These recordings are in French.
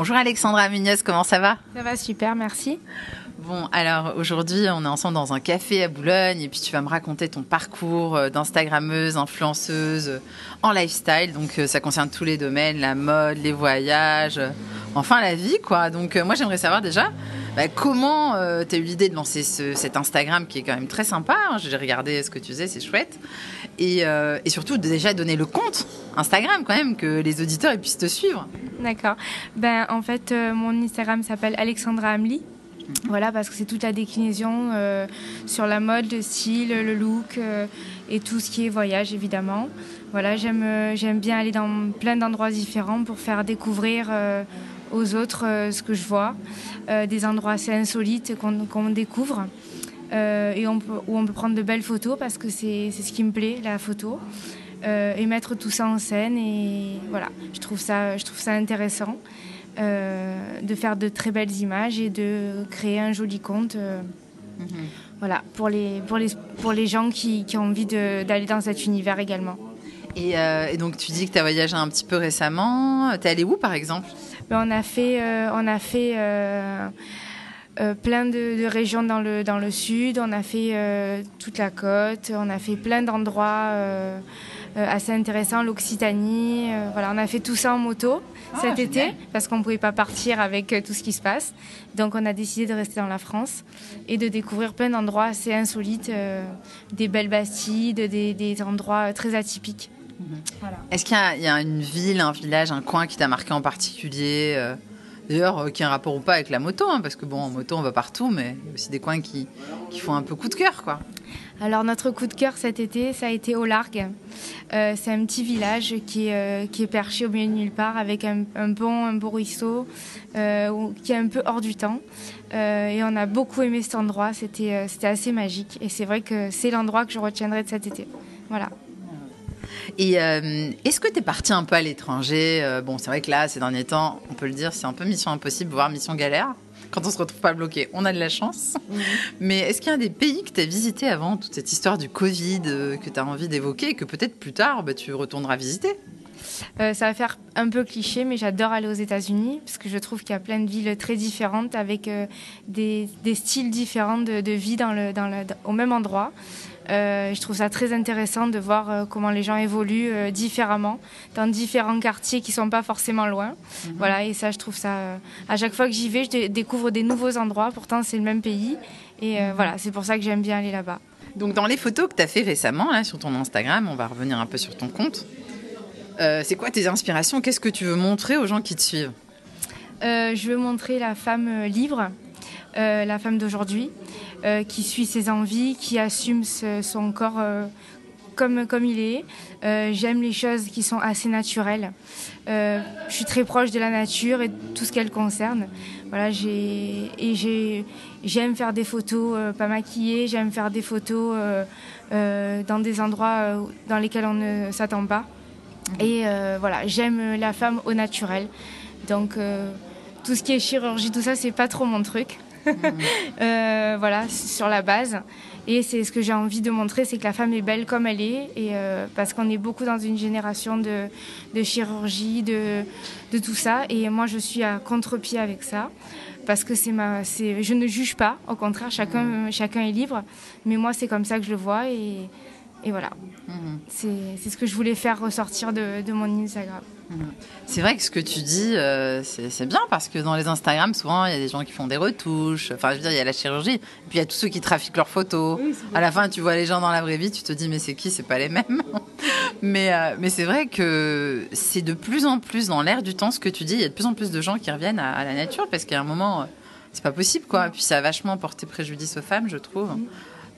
Bonjour Alexandra Munoz, comment ça va? Ça va super, merci. Bon, alors aujourd'hui, on est ensemble dans un café à Boulogne et puis tu vas me raconter ton parcours euh, d'Instagrammeuse, influenceuse euh, en lifestyle. Donc euh, ça concerne tous les domaines, la mode, les voyages, enfin la vie quoi. Donc moi j'aimerais savoir déjà bah, comment tu as eu l'idée de lancer cet Instagram qui est quand même très sympa. Hein. J'ai regardé ce que tu faisais, c'est chouette. Et, et, surtout déjà donner le compte Instagram quand même, que les auditeurs puissent te suivre. D'accord. Ben, en fait, mon Instagram s'appelle Alexandra Amli. Voilà, parce que c'est toute la déclinaison euh, sur la mode, le style, le look euh, et tout ce qui est voyage, évidemment. Voilà, j'aime, euh, j'aime bien aller dans plein d'endroits différents pour faire découvrir aux autres ce que je vois, des endroits assez insolites qu'on, découvre. et où on peut prendre de belles photos parce que c'est, c'est ce qui me plaît, la photo. et mettre tout ça en scène et voilà, je trouve ça, je trouve ça intéressant. Euh, de faire de très belles images et de créer un joli compte. Euh, mhm. Voilà, pour les, pour les, pour les gens qui, qui ont envie d'aller dans cet univers également. Euh, et, donc tu dis que tu as voyagé un petit peu récemment. Tu es allé où par exemple? Ben, On a fait, on a fait plein de, de, régions dans le, dans le sud, on a fait toute la côte, on a fait plein d'endroits euh, assez intéressant, l'Occitanie. Euh, voilà, on a fait tout ça en moto ah, cet été parce qu'on ne pouvait pas partir avec euh, tout ce qui se passe. Donc on a décidé de rester dans la France et de découvrir plein d'endroits assez insolites, des belles Bastilles, des, des endroits très atypiques. Mhm. Est-ce qu'il y, a une ville, un village, un coin qui t'a marqué en particulier D'ailleurs, qui a un rapport ou pas avec la moto, hein, parce que bon, en moto, on va partout, mais il y a aussi des coins qui, qui font un peu coup de cœur, quoi. Alors notre coup de cœur cet été, ça a été au Largue. Euh, c'est un petit village qui est, euh, qui est perché au milieu de nulle part avec un, pont, un beau ruisseau euh, qui est un peu hors du temps. et on a beaucoup aimé cet endroit, c'était c'était assez magique. Et c'est vrai que c'est l'endroit que je retiendrai de cet été. Voilà. Et est-ce que tu es parti un peu à l'étranger? Bon, c'est vrai que là, ces derniers temps, on peut le dire, c'est un peu mission impossible, voire mission galère quand on se retrouve pas bloqué. On a de la chance. Mais est-ce qu'il y a des pays que tu as visités avant toute cette histoire du Covid euh, que tu as envie d'évoquer et que peut-être plus tard bah, tu retourneras visiter? Euh, ça va faire un peu cliché, mais j'adore aller aux États-Unis parce que je trouve qu'il y a plein de villes très différentes avec euh, des, styles différents de, vie dans le, dans le, au même endroit. Euh, je trouve ça très intéressant de voir euh, comment les gens évoluent euh, différemment dans différents quartiers qui sont pas forcément loin. Mhm. Voilà, et ça, je trouve ça. à chaque fois que j'y vais, je découvre des nouveaux endroits. Pourtant, c'est le même pays. Et voilà, c'est pour ça que j'aime bien aller là-bas. Donc, dans les photos que tu as fait récemment là, sur ton Instagram, on va revenir un peu sur ton compte. c'est quoi tes inspirations? Qu'est-ce que tu veux montrer aux gens qui te suivent? Je veux montrer la femme libre, la femme d'aujourd'hui. Euh, qui suit ses envies, qui assume son corps euh, comme, comme il est. Euh, j'aime les choses qui sont assez naturelles. je suis très proche de la nature et tout ce qu'elle concerne. Voilà, et j'aime faire des photos pas maquillées, j'aime faire des photos dans des endroits dans lesquels on ne s'attend pas. Et voilà, j'aime la femme au naturel. Donc tout ce qui est chirurgie, tout ça, c'est pas trop mon truc. Euh, voilà, sur la base. Et c'est ce que j'ai envie de montrer, c'est que la femme est belle comme elle est, et euh, parce qu'on est beaucoup dans une génération de, chirurgie, de, de, tout ça. Et moi, je suis à contre-pied avec ça, parce que c'est ma, je ne juge pas, au contraire, chacun, chacun est libre. Mais moi, c'est comme ça que je le vois, et, et voilà. Mhm. C'est ce que je voulais faire ressortir de, de mon Instagram. C'est vrai que ce que tu dis, euh, c'est bien parce que dans les Instagram, souvent, il y a des gens qui font des retouches. Enfin, je veux dire, il y a la chirurgie. Puis il y a tous ceux qui trafiquent leurs photos. à la fin, tu vois les gens dans la vraie vie, tu te dis, mais c'est qui? C'est pas les mêmes. mais euh, mais c'est vrai que c'est de plus en plus dans l'air du temps ce que tu dis. Il y a de plus en plus de gens qui reviennent à, la nature parce qu'à un moment, euh, c'est pas possible, quoi. Puis ça a vachement porté préjudice aux femmes, je trouve.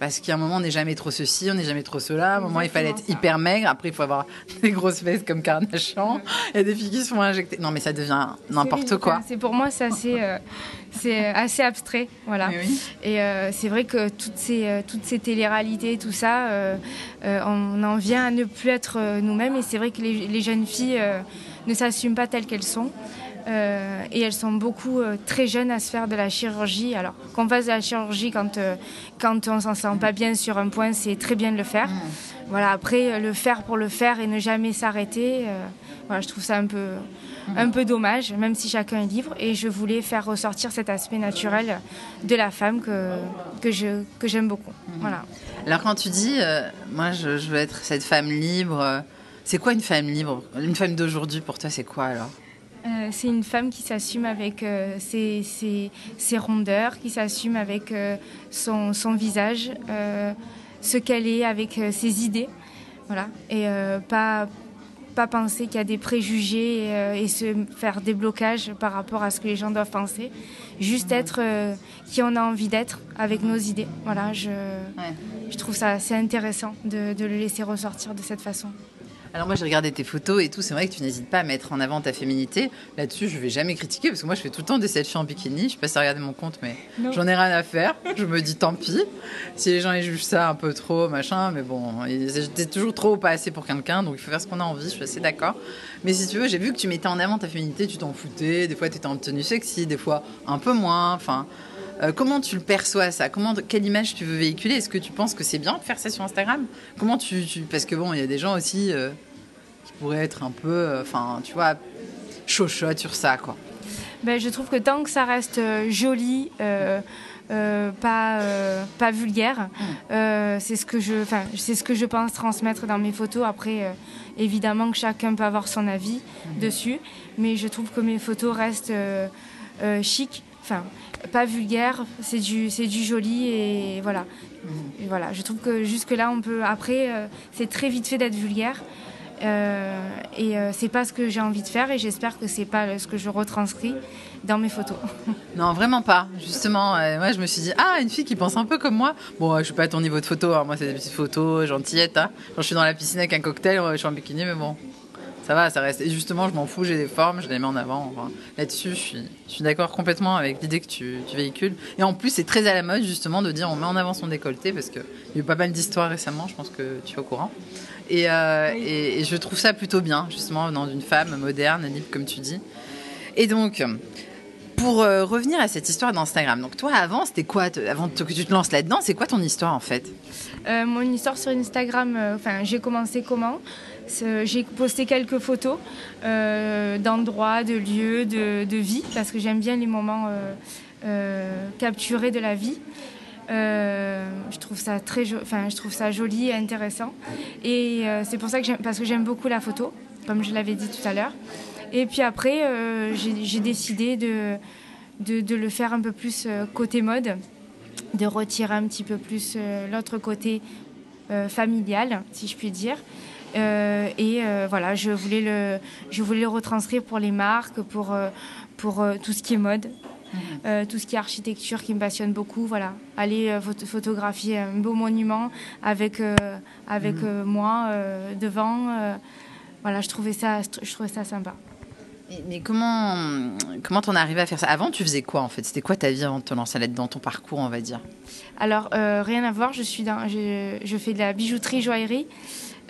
Parce qu'à un moment, on n'est jamais trop ceci, on n'est jamais trop cela. À un moment, il fallait être hyper maigre. Après, il faut avoir des grosses fesses comme Kardashian. Il y a des filles qui se font injecter. Non, mais ça devient n'importe quoi. C'est pour moi, c'est assez, euh, c'est assez abstrait, voilà. Et euh, c'est vrai que toutes ces, euh, toutes ces télé-réalités, tout ça, on en vient à ne plus être nous-mêmes. Et c'est vrai que les, les jeunes filles ne s'assument pas telles qu'elles sont. Euh, et elles sont beaucoup euh, très jeunes à se faire de la chirurgie. Alors qu'on fasse de la chirurgie quand, euh, quand on s'en sent pas bien sur un point, c'est très bien de le faire. Mm. Voilà, après, le faire pour le faire et ne jamais s'arrêter, voilà, je trouve ça un peu, un peu dommage, même si chacun est libre. Et je voulais faire ressortir cet aspect naturel de la femme que, que, je, que j'aime beaucoup. Voilà. Alors quand tu dis, euh, moi je, je, veux être cette femme libre, euh, c'est quoi une femme libre? Une femme d'aujourd'hui pour toi, c'est quoi alors? Euh, c'est une femme qui s'assume avec euh, ses, ses, ses, rondeurs, qui s'assume avec euh, son, son, visage, ce qu'elle est avec ses idées. Voilà. Et pas, pas penser qu'il y a des préjugés et, et, se faire des blocages par rapport à ce que les gens doivent penser. Juste être qui on a envie d'être avec nos idées. Voilà, je, ouais. je trouve ça assez intéressant de, de le laisser ressortir de cette façon. Alors moi j'ai regardé tes photos et tout, c'est vrai que tu n'hésites pas à mettre en avant ta féminité. Là-dessus, je vais jamais critiquer parce que moi je fais tout le temps des selfies en bikini. Je sais pas si regarder mon compte, mais j'en ai rien à faire. Je me dis tant pis. Si les gens ils jugent ça un peu trop, machin, mais bon, j'étais toujours trop pas assez pour quelqu'un, donc il faut faire ce qu'on a envie. Je suis assez d'accord. Mais si tu veux, j'ai vu que tu mettais en avant ta féminité, tu t'en foutais. Des fois tu étais en tenue sexy, des fois un peu moins. Enfin. Euh, comment tu le perçois ça? Comment, Quelle image tu veux véhiculer? Est-ce que tu penses que c'est bien de faire ça sur Instagram? Comment tu, tu... Parce que bon, il y a des gens aussi euh, qui pourraient être un peu, enfin, euh, tu vois, chochottes sur ça, quoi. Ben, je trouve que tant que ça reste joli, euh, euh, pas, pas vulgaire, mmh. c'est ce que je, enfin, c'est ce que je pense transmettre dans mes photos. Après, évidemment que chacun peut avoir son avis mmh. dessus, mais je trouve que mes photos restent chic, enfin pas vulgaire, c'est du, c'est du joli et voilà. Voilà. Je trouve que jusque-là, on peut. Après, euh, c'est très vite fait d'être vulgaire. Euh, et euh, c'est pas ce que j'ai envie de faire et j'espère que c'est pas ce que je retranscris dans mes photos. Non, vraiment pas. Justement, euh, moi je me suis dit ah une fille qui pense un peu comme moi. Bon, je suis pas à ton niveau de photo. Hein. Moi c'est des petites photos gentillettes. Hein. Quand je suis dans la piscine avec un cocktail, je suis en bikini, mais bon, ça va, ça reste. Et justement, je m'en fous, j'ai des formes, je les mets en avant. Enfin, Là-dessus, je suis, je suis d'accord complètement avec l'idée que tu, tu, véhicules. Et en plus, c'est très à la mode, justement, de dire on met en avant son décolleté, parce qu'il y a eu pas mal d'histoires récemment, je pense que tu es au courant. Et, euh, oui. et, et, je trouve ça plutôt bien, justement, dans une femme moderne, libre, comme tu dis. Et donc. Pour euh, revenir à cette histoire d'Instagram, donc toi avant c'était quoi, avant que tu te lances là-dedans, c'est quoi ton histoire en fait? Euh, Mon histoire sur Instagram, enfin j'ai commencé comment? J'ai posté quelques photos euh, d'endroits, de lieux, de, vie, parce que j'aime bien les moments euh, euh, capturés de la vie. je trouve ça très, enfin, je trouve ça joli et intéressant. Et c'est pour ça que j'aime, parce que j'aime beaucoup la photo, comme je l'avais dit tout à l'heure. Et puis après, j'ai décidé de, de, le faire un peu plus côté mode, de retirer un petit peu plus l'autre côté familial, si je puis dire. Euh, et euh, voilà, je voulais, le, je voulais le retranscrire pour les marques, pour, euh, pour tout ce qui est mode. Mmh. tout ce qui est architecture qui me passionne beaucoup, voilà. Aller phot photographier un beau monument avec, avec mmh. moi devant, voilà, je trouvais ça, je trouvais ça sympa. Mais, comment comment t'en es arrivé à faire ça? Avant, tu faisais quoi en fait? C'était quoi ta vie avant de te lancer là-dedans, ton parcours, on va dire? Alors rien à voir. Je suis dans, je, je fais de la bijouterie joaillerie.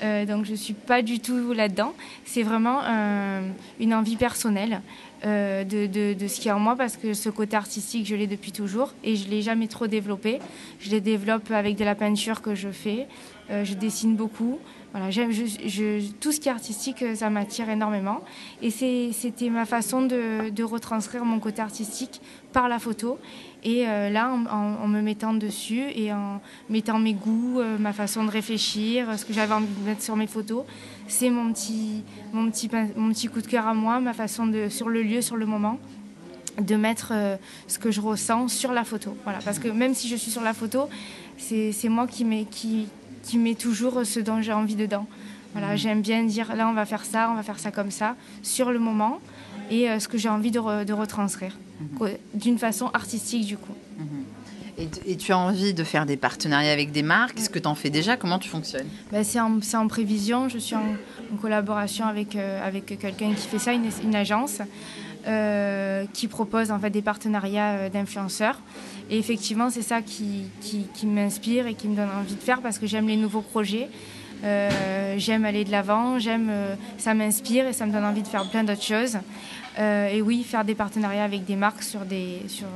Euh, donc je ne suis pas du tout là-dedans. C'est vraiment euh, une envie personnelle euh, de, de, de, ce qu'il y a en moi parce que ce côté artistique, je l'ai depuis toujours et je ne l'ai jamais trop développé. Je les développe avec de la peinture que je fais. Je dessine beaucoup. Voilà, tout ce qui est artistique, ça m'attire énormément. Et c'était ma façon de, de, retranscrire mon côté artistique par la photo. Et euh, là, en, en, en, me mettant dessus et en mettant mes goûts, euh, ma façon de réfléchir, ce que j'avais envie de mettre sur mes photos, c'est mon petit, mon, petit, mon petit coup de cœur à moi, ma façon de, sur le lieu, sur le moment de mettre euh, ce que je ressens sur la photo. Voilà, parce que même si je suis sur la photo, c'est moi qui mets, qui, qui met toujours ce dont j'ai envie dedans. Voilà, mmh. J'aime bien dire là on va faire ça, on va faire ça comme ça, sur le moment, et euh, ce que j'ai envie de, re, de retranscrire. D'une façon artistique du coup. Mmh. Et, et, tu as envie de faire des partenariats avec des marques? Est-ce que tu en fais déjà? Comment tu fonctionnes? Ben, C'est en, en, prévision, je suis en, en collaboration avec, euh, avec quelqu'un qui fait ça, une, une agence. Euh, qui propose en fait des partenariats euh, d'influenceurs. Et effectivement, c'est ça qui, qui, qui m'inspire et qui me donne envie de faire parce que j'aime les nouveaux projets. J'aime aller de l'avant, j'aime, ça m'inspire et ça me donne envie de faire plein d'autres choses. Euh, et oui, faire des partenariats avec des marques sur des, sur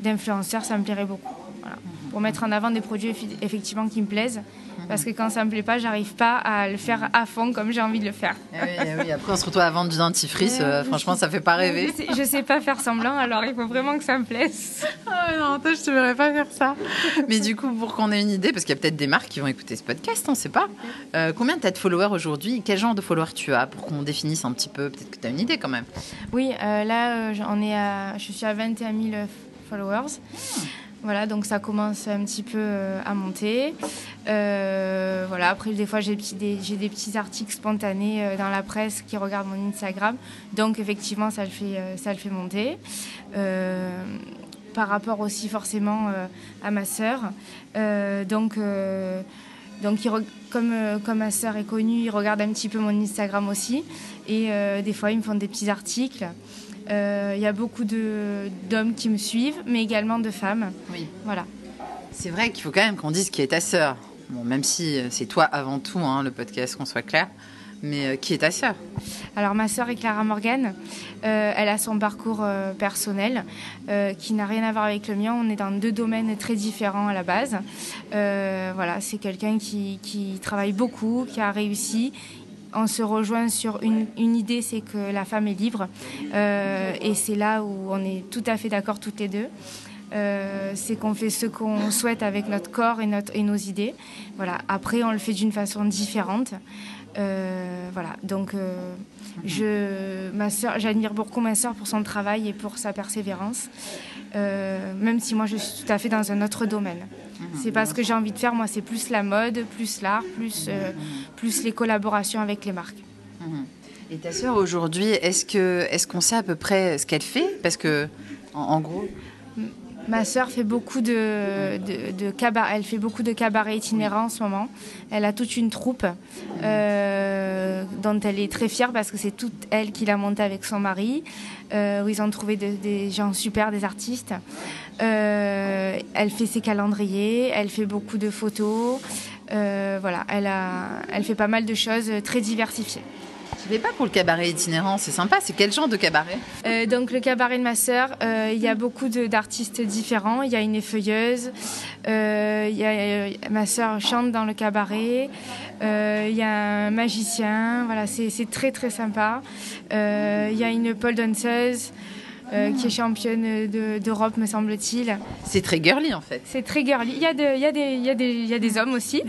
d'influenceurs, ça me plairait beaucoup. Voilà. Pour mettre en avant des produits effectivement qui me plaisent. Parce que quand ça me plaît pas, j'arrive pas à le faire à fond comme j'ai envie de le faire. Eh oui, eh oui, Après, on se retrouve à vendre du dentifrice. Euh, franchement, ça fait pas rêver. Je sais, sais, pas faire semblant, alors il faut vraiment que ça me plaise. Oh non, toi, je te verrais pas faire ça. Mais du coup, pour qu'on ait une idée, parce qu'il y a peut-être des marques qui vont écouter ce podcast, on sait pas. Euh, combien tu as de followers aujourd'hui? Quel genre de followers tu as? Pour qu'on définisse un petit peu Peut-être que tu as une idée quand même. Oui, euh, là, on est à, je suis à 21 000 followers. Voilà, donc ça commence un petit peu euh, à monter. Euh, voilà, après, des fois, j'ai des, petits articles spontanés euh, dans la presse qui regardent mon Instagram. Donc, effectivement, ça le fait, monter. par rapport aussi, forcément, à ma sœur. donc, comme, comme ma sœur est connue, il regarde un petit peu mon Instagram aussi. Et des fois, ils me font des petits articles. Euh, il y a beaucoup d'hommes qui me suivent, mais également de femmes. Oui. Voilà. C'est vrai qu'il faut quand même qu'on dise qui est ta sœur. Bon, même si euh, c'est toi avant tout, hein, le podcast, qu'on soit clair. Mais euh, qui est ta sœur? Alors ma sœur est Clara Morgan. elle a son parcours personnel qui n'a rien à voir avec le mien. On est dans deux domaines très différents à la base. voilà, c'est quelqu'un qui, qui, travaille beaucoup, qui a réussi on se rejoint sur une, idée, c'est que la femme est libre. Euh, et c'est là où on est tout à fait d'accord toutes les deux. Euh, c'est qu'on fait ce qu'on souhaite avec notre corps et, nos idées. Voilà. Après, on le fait d'une façon différente. Euh, voilà. Donc, je, ma j'admire beaucoup ma soeur pour son travail et pour sa persévérance. Même si moi, je suis tout à fait dans un autre domaine. C'est pas ce que j'ai envie de faire. Moi, c'est plus la mode, plus l'art, plus, euh, plus les collaborations avec les marques. Mhm. Et ta sœur aujourd'hui, est-ce qu'on sait à peu près ce qu'elle fait? Parce que en gros, Ma sœur fait beaucoup de, de, cabaret. Elle fait beaucoup de cabarets itinérants en ce moment. Elle a toute une troupe euh, dont elle est très fière parce que c'est toute elle qui l'a montée avec son mari, euh, où ils ont trouvé des gens super, des artistes. Euh, elle fait ses calendriers, elle fait beaucoup de photos. voilà, elle, a, elle fait pas mal de choses très diversifiées. Tu fais pas pour le cabaret itinérant, c'est sympa. C'est quel genre de cabaret? Euh, Donc le cabaret de ma sœur, euh, il y a beaucoup d'artistes différents. Il y a une effeuilleuse, euh, y a, ma sœur chante dans le cabaret. il y a un magicien. Voilà, c'est très très sympa. il y a une pole danseuse. Euh, qui est championne d'Europe, me semble-t-il. C'est très girly en fait. C'est très girly. Il y, a il, y a des, il, y a des, il y a des hommes aussi.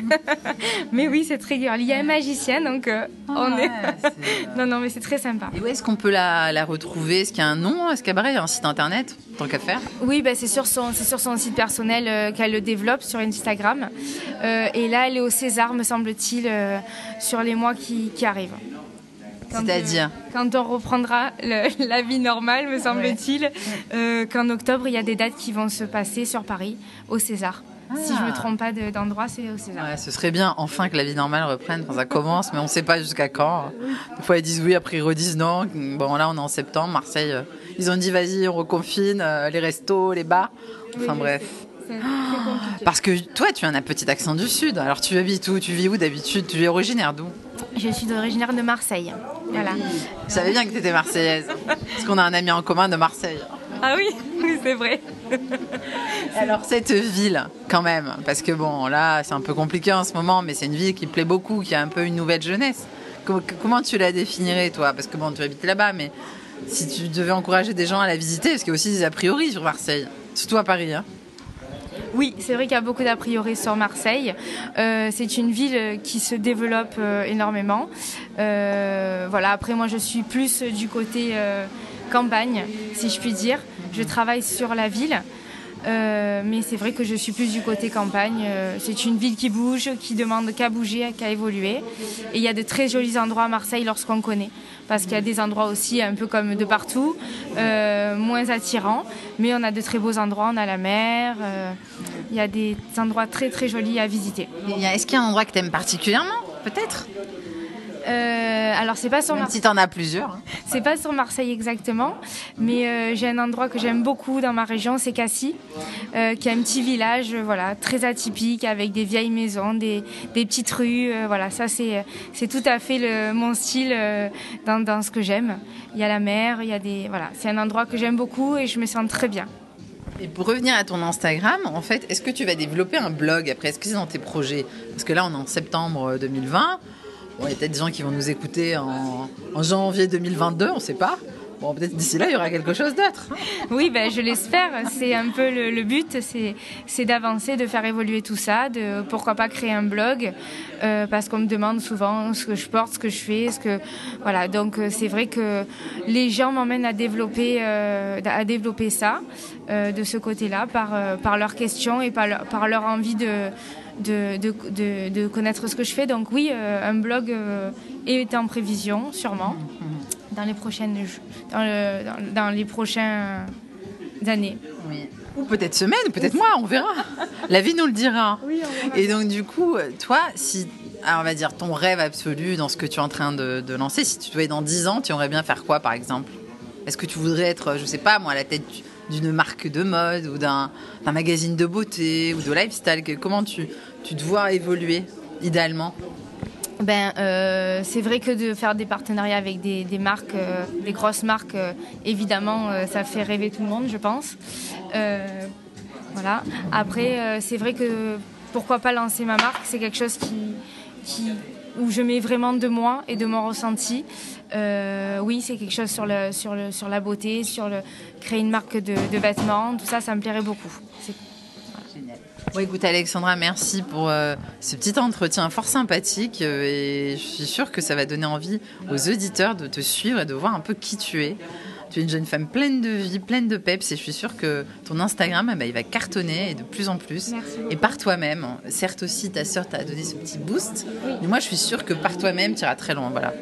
mais oui, c'est très girly. Il y a un magicien, donc euh, ah on est. non, non, mais c'est très sympa. Et où est-ce qu'on peut la, la retrouver? Est-ce qu'il y a un nom à ce cabaret Il y a un site internet Tant qu'à faire? Oui, bah, c'est sur, son, sur son site personnel euh, qu'elle le développe sur Instagram. et là, elle est au César, me semble-t-il, sur les mois qui, qui arrivent. C'est-à-dire Quand on reprendra la vie normale, me semble-t-il, euh, qu'en octobre, il y a des dates qui vont se passer sur Paris, au César. Si je ne me ah. trompe pas d'endroit, c'est au César. Ouais, ce serait bien, enfin, que la vie normale reprenne. ça commence, mais on ne sait pas jusqu'à quand. Des fois, ils disent oui, après ils redisent non. Bon, là, on est en septembre. Marseille, euh, ils ont dit vas-y, on reconfine euh, les restos, les bars. Enfin, bref. Parce que toi, tu as un petit accent du Sud. Alors, tu habites où? Tu vis où d'habitude? Tu es originaire d'où? Je suis originaire de Marseille. Voilà. Je savais bien que tu étais marseillaise. Parce qu'on a un ami en commun de Marseille. Ah oui, oui c'est vrai. Alors cette ville, quand même, parce que bon, là, c'est un peu compliqué en ce moment, mais c'est une ville qui plaît beaucoup, qui a un peu une nouvelle jeunesse. Comment tu la définirais, toi? Parce que bon, tu habites là-bas, mais si tu devais encourager des gens à la visiter, parce qu'il y a aussi des a priori sur Marseille, surtout à Paris. Hein. Oui, c'est vrai qu'il y a beaucoup d'a priori sur Marseille. Euh, c'est une ville qui se développe euh, énormément. Euh, voilà. Après, moi, je suis plus du côté campagne, si je puis dire. Je travaille sur la ville. Mais c'est vrai que je suis plus du côté campagne. c'est une ville qui bouge, qui demande qu'à bouger, qu'à évoluer. Et il y a de très jolis endroits à Marseille lorsqu'on connaît parce qu'il y a des endroits aussi un peu comme de partout, euh, moins attirants, mais on a de très beaux endroits, on a la mer, euh, il y a des endroits très très jolis à visiter. Est-ce qu'il y a un endroit que tu aimes particulièrement, peut-être? Euh, alors c'est pas sur Marseille. Si en as plusieurs. Hein. C'est pas sur Marseille exactement, mais euh, j'ai un endroit que j'aime beaucoup dans ma région, c'est Cassis, euh, qui est un petit village, voilà, très atypique avec des vieilles maisons, des, petites rues, voilà, ça c'est c'est tout à fait le, mon style dans, dans, ce que j'aime. Il y a la mer, il y a des voilà, c'est un endroit que j'aime beaucoup et je me sens très bien. Et pour revenir à ton Instagram, en fait, est-ce que tu vas développer un blog après? Est-ce que c'est dans tes projets? Parce que là, on est en septembre 2020. Il y a peut-être des gens qui vont nous écouter en janvier 2022, on ne sait pas. Bon, peut-être d'ici là, il y aura quelque chose d'autre. Oui, ben, je l'espère. C'est un peu le, but, c'est d'avancer, de faire évoluer tout ça, de pourquoi pas créer un blog, euh, parce qu'on me demande souvent ce que je porte, ce que je fais, ce que voilà. Donc euh, c'est vrai que les gens m'emmènent à développer, euh, à développer ça de ce côté-là par par leurs questions et par leur, par leur envie de de, de, de, connaître ce que je fais. Donc oui, un blog est en prévision, sûrement dans les prochaines dans, le, dans, les prochaines années. Ou peut-être semaine, peut-être mois, on verra. La vie nous le dira. Et donc du coup, toi, si on va dire ton rêve absolu dans ce que tu es en train de, lancer, si tu devais dans 10 ans, tu aimerais bien faire quoi par exemple? Est-ce que tu voudrais être, je sais pas moi, à la tête d'une marque de mode ou d'un magazine de beauté ou de lifestyle? Comment tu, tu te vois évoluer idéalement? Ben, euh, c'est vrai que de faire des partenariats avec des, marques, euh, des grosses marques, euh, évidemment, ça fait rêver tout le monde, je pense. voilà. Après, c'est vrai que pourquoi pas lancer ma marque, c'est quelque chose qui, où je mets vraiment de moi et de mon ressenti. oui, c'est quelque chose sur, le, sur, le, sur la beauté, sur le, créer une marque de, de vêtements, tout ça, ça me plairait beaucoup. Bon, écoute, Alexandra, merci pour euh, ce petit entretien fort sympathique. Euh, et je suis sûre que ça va donner envie aux auditeurs de te suivre et de voir un peu qui tu es. Tu es une jeune femme pleine de vie, pleine de peps, et je suis sûre que ton Instagram, ben, il va cartonner et de plus en plus. Et par toi-même. Certes aussi, ta sœur t'a donné ce petit boost, mais moi, je suis sûre que par toi-même, tu iras très loin. Voilà.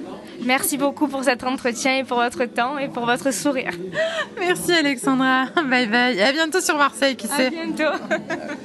Merci beaucoup pour cet entretien et pour votre temps et pour votre sourire. Merci Alexandra. Bye bye. Et à bientôt sur Marseille, qui sait. À bientôt.